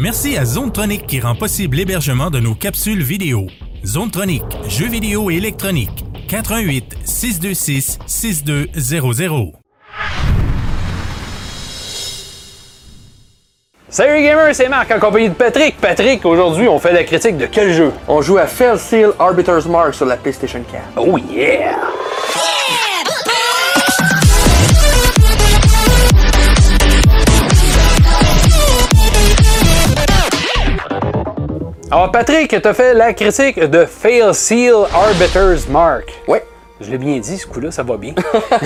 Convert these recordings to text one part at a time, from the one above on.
Merci à Zonetronic qui rend possible l'hébergement de nos capsules vidéo. Zonetronic, jeux vidéo et électronique. 88 626 6200. Salut gamers, c'est Marc en compagnie de Patrick. Patrick, aujourd'hui, on fait la critique de quel jeu? On joue à Fell Seal Arbiter's Mark sur la PlayStation 4. Oh yeah! Alors Patrick, t'as fait la critique de Fail Seal Arbiter's Mark. Ouais. Je l'ai bien dit, ce coup-là, ça va bien.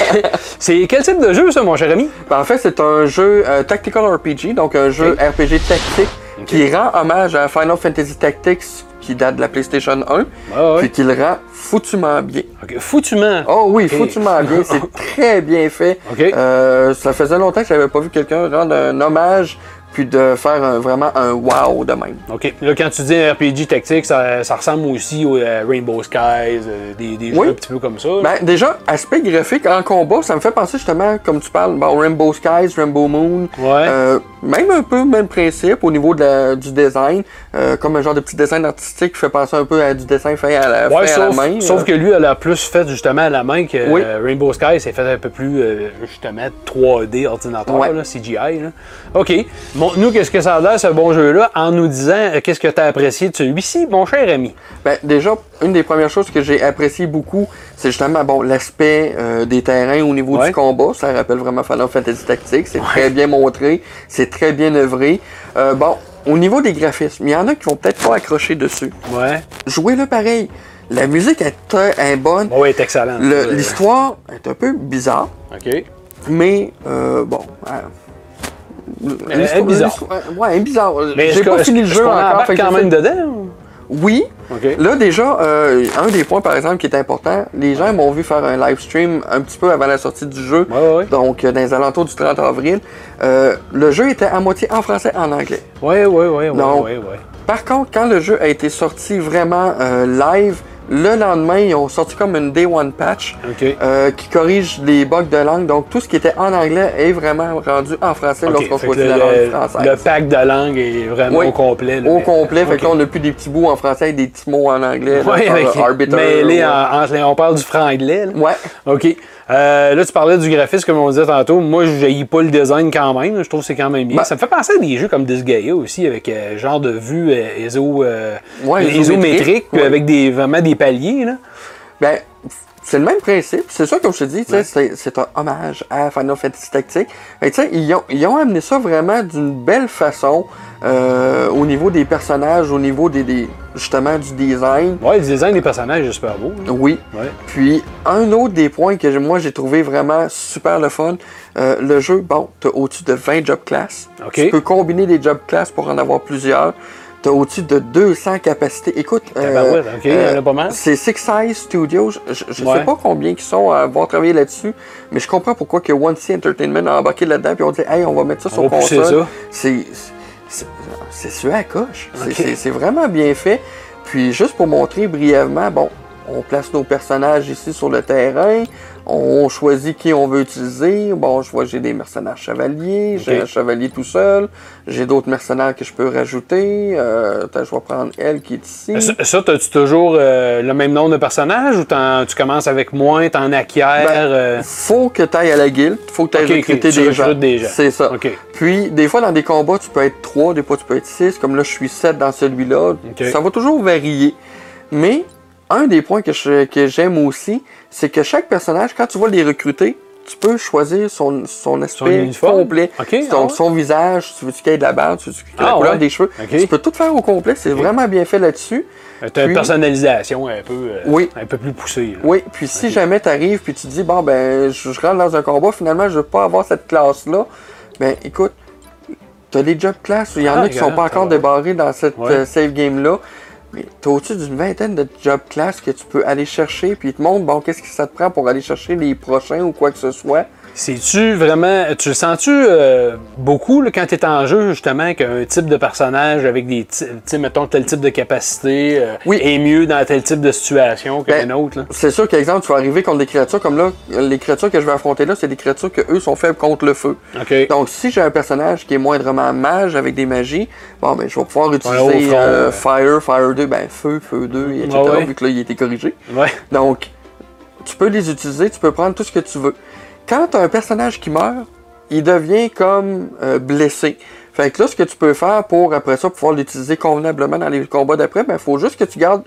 c'est quel type de jeu, ça, mon cher ami? Ben, en fait, c'est un jeu euh, Tactical RPG, donc un jeu. RPG tactique qui rend hommage à Final Fantasy Tactics qui date de la PlayStation 1, Ouais, ouais. puis qui le rend foutument bien. Foutument. Oh oui, foutument bien, c'est très bien fait. Euh, ça faisait longtemps que j'avais pas vu quelqu'un rendre un hommage puis de faire un- vraiment un wow de même. OK. Là, quand tu dis RPG tactique, ça, ça ressemble aussi au euh, Rainbow Skies, euh, des, des Oui. jeux un petit peu comme ça. Ben, déjà, aspect graphique en combat, ça me fait penser justement, comme tu parles, bon, Rainbow Skies, Rainbow Moon. Ouais. Euh, même un peu même principe au niveau de la- du design, euh, comme un genre de petit design artistique qui fait penser un peu à du dessin fait à la, Ouais, fait à la sauf, main. sauf euh. que lui, elle a plus fait justement à la main que Oui. Rainbow Skies, c'est fait un peu plus justement 3D ordinateur, Ouais. là, CGI. là. OK. Montre-nous qu'est-ce que ça a l'air, ce bon jeu-là, en nous disant euh, qu'est-ce que tu as apprécié de celui-ci, mon cher ami? Ben, déjà, une des premières choses que j'ai apprécié beaucoup, c'est justement bon l'aspect euh, des terrains au niveau Ouais. du combat. Ça rappelle vraiment Final Fantasy Tactics. C'est très bien montré, c'est très bien œuvré. Euh, bon, au niveau des graphismes, il y en a qui vont peut-être pas accrocher dessus. Ouais. Jouez-le pareil. La musique est, bonne. Bon, ouais, est excellent. Le- Euh, L'histoire est un peu bizarre, OK. mais euh, bon. Elle est l'histoire- bizarre. Ouais, elle est bizarre. J'ai pas fini le jeu encore. quand même dedans? Oui. Là, déjà, euh, un des points, par exemple, qui est important, les gens m'ont vu faire un live stream un petit peu avant la sortie du jeu, Ouais, ouais, ouais. donc euh, dans les alentours du 30 avril. Euh, le jeu était à moitié en français en anglais. Non. ouais, ouais. Par contre, quand le jeu a été sorti vraiment euh, live, le lendemain, ils ont sorti comme une Day One patch euh, qui corrige les bugs de langue. Donc, tout ce qui était en anglais est vraiment rendu en français lorsqu'on choisit la langue française. le pack de langue est vraiment Oui. au complet. là, Au mais- complet, fait que là, on n'a plus des petits bouts en français et des petits mots en anglais. là, avec euh, arbiter, ouais. en- les- on parle du franglais. là. Ouais. OK. Euh, là, tu parlais du graphisme, comme on disait tantôt. Moi, je n'haïs pas le design quand même. Je trouve que c'est quand même bien. Ben- ça me fait penser à des jeux comme Disgaea aussi, avec euh, genre de vue euh, iso, euh, Ouais, isométrique, isométrique, puis ouais. avec des, vraiment des paliers. Là. Ben, c'est le même principe. C'est ça, comme je te dis, c'est- un hommage à Final Fantasy Tactics. Sais, ils ont, ils ont amené ça vraiment d'une belle façon euh, au niveau des personnages, au niveau des, des- justement du design. Ouais, le design des personnages est super beau. Oui. Ouais. Puis, un autre des points que moi j'ai trouvé vraiment super le fun, euh, le jeu, bon, tu as au-dessus de 20 job classes. Tu peux combiner des job classes pour en avoir plusieurs. Tu as au-dessus de 200 capacités. Écoute, euh, Tabarouette, OK, il y en a pas mal. c'est Six Size Studios. Je, Ouais. sais pas combien ils sont à avoir travaillé là-dessus, mais je comprends pourquoi que One C Entertainment a embarqué là-dedans puis on dit hey on va mettre ça sur console. C'est c'est- à coche. C'est vraiment bien fait. Puis juste pour montrer brièvement, bon, on place nos personnages ici sur le terrain. On choisit qui on veut utiliser. Bon, je vois j'ai des mercenaires chevaliers, j'ai un chevalier tout seul, j'ai d'autres mercenaires que je peux rajouter. Euh, je vais prendre elle qui est ici. Ça, ça, as-tu toujours euh, le même nombre de personnages ou tu commences avec moins, t'en acquiers? Ben, euh, Faut que tu ailles à la guilde, faut que tu ailles Ok, ok, recruter tu des gens. des gens. C'est ça. Puis, des fois, dans des combats, tu peux être 3, des fois, tu peux être 6. Comme là, je suis 7 dans celui-là. Ça va toujours varier. Mais, un des points que je- que j'aime aussi, c'est que chaque personnage, quand tu vas les recruter, tu peux choisir son, son aspect complet. Ah ouais. son visage, tu veux-tu qu'il y ait de la barbe, tu veux qu'il Ah la couleur ouais. des cheveux. Tu peux tout faire au complet. C'est vraiment bien fait là-dessus. T'as une Puis- personnalisation un peu, euh, Oui. un peu plus poussée. là. Oui, puis si jamais tu arrives puis tu te dis bon ben je, je rentre dans un combat, finalement je veux pas avoir cette classe là, ben écoute, t'as des job classes, il y en Ah, a qui sont pas encore va. débarrés dans cette Ouais. euh, save game là. Mais t'as au-dessus d'une vingtaine de job classes que tu peux aller chercher, puis ils te montrent bon qu'est-ce que ça te prend pour aller chercher les prochains ou quoi que ce soit. C'est-tu vraiment. Tu le sens-tu euh, beaucoup là, quand tu es en jeu, justement, qu'un type de personnage avec des. Tu sais, mettons, tel type de capacité euh, Oui. est mieux dans tel type de situation qu'un Ben, autre? C'est sûr qu'exemple, tu vas arriver contre des créatures comme là, les créatures que je vais affronter là, c'est des créatures que eux sont faibles contre le feu. OK. Donc, si j'ai un personnage qui est moindrement mage avec des magies, bon, ben, je vais pouvoir utiliser front, euh. Fire, Fire 2, ben, Feu, Feu 2, etc. Ah ouais. Vu que là, il a été corrigé. Ouais. Donc, tu peux les utiliser, tu peux prendre tout ce que tu veux. Quand as un personnage qui meurt, il devient comme euh, blessé. Fait que là, ce que tu peux faire pour, après ça, pouvoir l'utiliser convenablement dans les combats d'après, ben, il faut juste que tu gardes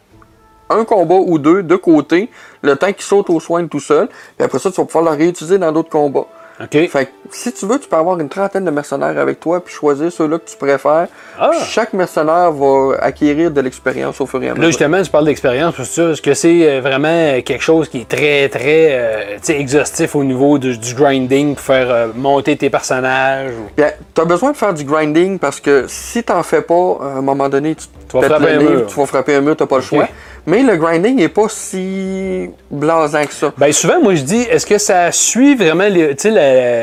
un combat ou deux de côté, le temps qu'il saute aux soins tout seul, puis après ça, tu vas pouvoir le réutiliser dans d'autres combats. OK. Fait que si tu veux, tu peux avoir une trentaine de mercenaires avec toi, puis choisir ceux-là que tu préfères. Ah. Puis Chaque mercenaire va acquérir de l'expérience au fur et à Là, mesure. justement, tu parles d'expérience, ça. Est-ce que c'est euh, vraiment quelque chose qui est très, très euh, exhaustif au niveau du, du grinding pour faire euh, monter tes personnages? ou- tu as besoin de faire du grinding parce que si t'en fais pas, à un moment donné, tu, Tu vas frapper un mur. tu vas frapper un mur, t'as pas le choix. Mais le grinding est pas si blasant que ça. Ben souvent, moi je dis, est-ce que ça suit vraiment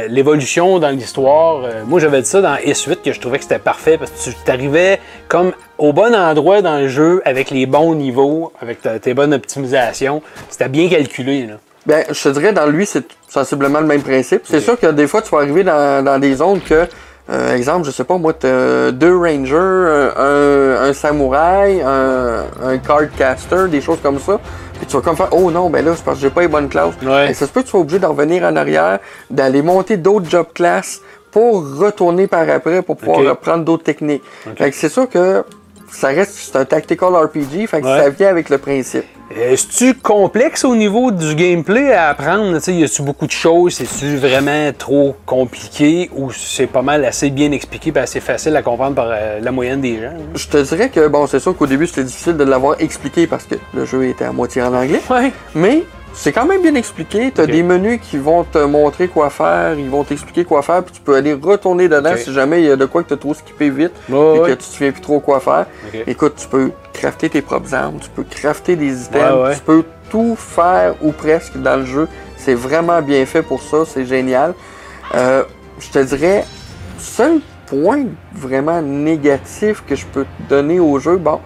l'évolution dans l'histoire? Euh, moi j'avais dit ça dans S8 que je trouvais que c'était parfait parce que tu arrivais comme au bon endroit dans le jeu avec les bons niveaux, avec ta- tes bonnes optimisations. C'était bien calculé. Là. Ben, je te dirais, dans lui, c'est sensiblement le même principe. C'est sûr que des fois, tu vas arriver dans, dans des zones que, euh, exemple, je sais pas, moi, t'as deux rangers, un, un samouraï, un, un cardcaster, des choses comme ça. Puis tu vas comme faire, oh non, ben là, c'est parce que j'ai pas les bonnes classes. Ouais. Et ça se peut que tu sois obligé d'en revenir en arrière, d'aller monter d'autres job classes pour retourner par après, pour pouvoir reprendre d'autres techniques. Fait que c'est sûr que ça reste, c'est un tactical RPG, fait que Ouais. ça vient avec le principe. Est-ce-tu complexe au niveau du gameplay à apprendre? Tu sais, y a-tu beaucoup de choses? C'est-tu vraiment trop compliqué ou c'est pas mal assez bien expliqué et assez facile à comprendre par euh, la moyenne des gens? hein? Je te dirais que, bon, c'est sûr qu'au début, c'était difficile de l'avoir expliqué parce que le jeu était à moitié en anglais. Ouais. Mais c'est quand même bien expliqué. Tu as des menus qui vont te montrer quoi faire, ils vont t'expliquer quoi faire, puis tu peux aller retourner dedans si jamais il y a de quoi que tu as trop skippé vite et que tu te souviens plus trop quoi faire. Écoute, tu peux crafter tes propres armes, tu peux crafter des items, Ouais, ouais. tu peux tout faire ou presque dans le jeu. C'est vraiment bien fait pour ça, c'est génial. Euh, je te dirais, seul point vraiment négatif que je peux te donner au jeu, bon,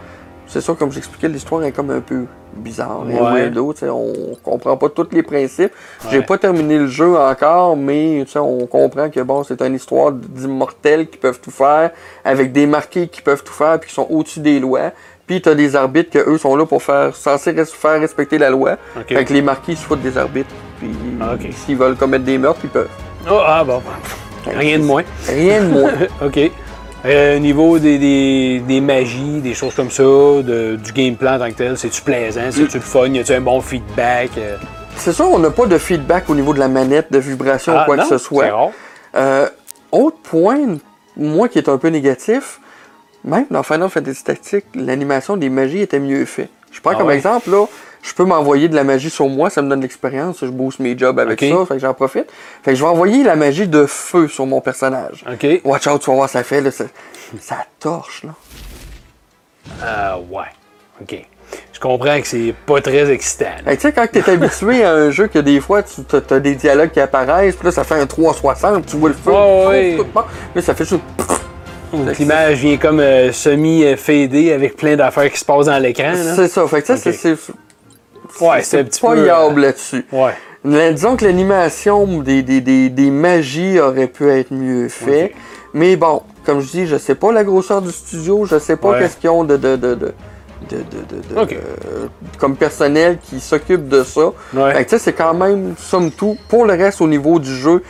c'est sûr, comme j'expliquais, l'histoire est comme un peu bizarre, Ouais. sais, on comprend pas tous les principes. J'ai Ouais. pas terminé le jeu encore, mais on comprend que bon, c'est une histoire d'immortels qui peuvent tout faire, avec des marqués qui peuvent tout faire, puis qui sont au-dessus des lois. Puis t'as des arbitres que eux sont là pour faire, censés res- faire respecter la loi. Ok. Fait que les marquis ils se foutent des arbitres. Puis Ah, s'ils veulent commettre des meurtres, ils peuvent. Oh, ah bon. Rien de moins. Rien de moins. OK. Euh, au niveau des, des, des magies, des choses comme ça, de- du game plan en tant que tel, c'est-tu plaisant, c'est-tu le fun, y a-tu un bon feedback? euh? c'est sûr, on n'a pas de feedback au niveau de la manette, de vibration Ah, ou quoi non, que ce soit. Rare. Euh, autre point, moi qui est un peu négatif, même dans Final Fantasy Tactics, l'animation des magies était mieux faite. Je prends Ah comme ouais? exemple, là, je peux m'envoyer de la magie sur moi, ça me donne de l'expérience, je booste mes jobs avec ça, fait que j'en profite. Fait que je vais envoyer la magie de feu sur mon personnage. OK. Watch out, tu vas voir, ça fait, là, ça, ça torche, là. Ah, ouais. OK. Je comprends que c'est pas très excitant. tu sais, quand t'es habitué à un jeu que des fois, tu as, des dialogues qui apparaissent, puis là, ça fait un 360, tu vois le feu, pouf, ouais. tout là, ça fait juste... L'image vient comme euh, semi-fadée avec plein d'affaires qui se passent dans l'écran. C'est ça, fait que ça, c'est... Ouais, c'est un petit pas peu. euh, yable là-dessus. Ouais. Disons que l'animation des, des, des, des magies aurait pu être mieux fait. Mais bon, comme je dis, je sais pas la grosseur du studio, je sais pas Ouais. qu'est-ce qu'ils ont de, de, de, de, de, de- de- euh, comme personnel qui s'occupe de ça. Ouais. C'est quand même, somme tout, pour le reste au niveau du jeu,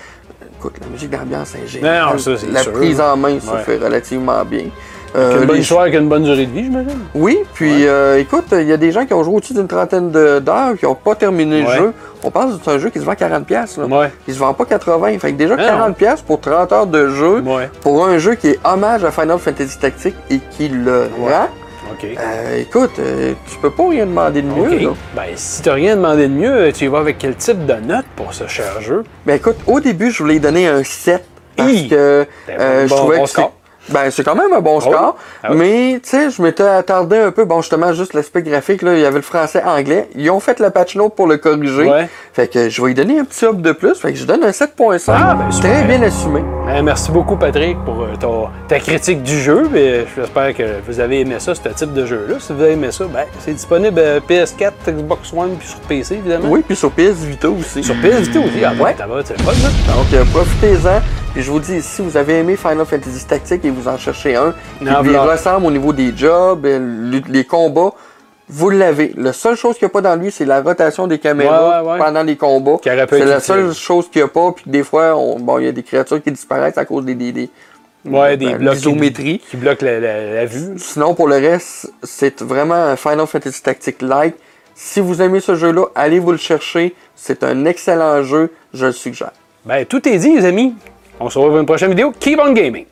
écoute, la musique d'ambiance est géniale. Non, non, ça, c'est la sûr. prise en main se Ouais. fait relativement bien. Une Euh, bonne les- histoire avec une bonne durée de vie, j'imagine. oui, puis euh, écoute, il y a des gens qui ont joué au-dessus d'une trentaine d'heures qui n'ont pas terminé Ouais. le jeu. On parle d'un jeu qui se vend 40$. pièces là. Ouais. Il se vend pas 80$. Fait que déjà Ah, 40$ pièces pour 30 heures de jeu, pour un jeu qui est hommage à Final Fantasy Tactics et qui le rend, OK. euh, écoute, euh, tu peux pas rien demander de mieux. OK. là. Ben, si t'as rien demandé de mieux, tu y vas avec quel type de note pour ce cher jeu? Ben écoute, au début, je voulais donner un 7 parce Hi! que Ben, euh, je bon- trouvais bon que c'est-. Ben, c'est quand même un bon score. Ah. Mais, tu sais, je m'étais attardé un peu. Bon, justement, juste l'aspect graphique, là, il y avait le français-anglais. Ils ont fait la patch note pour le corriger. Ouais. Fait que je vais lui donner un petit up de plus. Fait que je donne un 7.5. Ah, ben. Très bien assumé. Ben, merci beaucoup, Patrick, pour euh, ton- ta critique du jeu. Et J'espère que vous avez aimé ça, ce type de jeu-là. Si vous avez aimé ça, ben, c'est disponible euh, PS4, Xbox One, puis sur PC, évidemment. Oui, puis sur PS Vita aussi. Sur PS Vita aussi. Ah, ouais. Ouais. Ça va, c'est là. Donc, euh, profitez-en. Puis je vous dis, si vous avez aimé Final Fantasy Tactics et vous en cherchez un, qui lui ressemble au niveau des jobs, euh, le- les combats, vous l'avez. La seule chose qu'il n'y a pas dans lui, c'est la rotation des caméras Ouais, ouais, ouais. pendant les combats. C'est la seule chose qu'il n'y a pas. Puis des fois, on- bon, il y a des créatures qui disparaissent à cause des, des, des- Ouais, des ben, blocs qui, qui bloquent la, la- la vue. Sinon, pour le reste, c'est vraiment un Final Fantasy Tactics like. Si vous aimez ce jeu-là, allez vous le chercher. C'est un excellent jeu, je le suggère. Ben, tout est dit, les amis. On se retrouve dans une prochaine vidéo. Keep on gaming!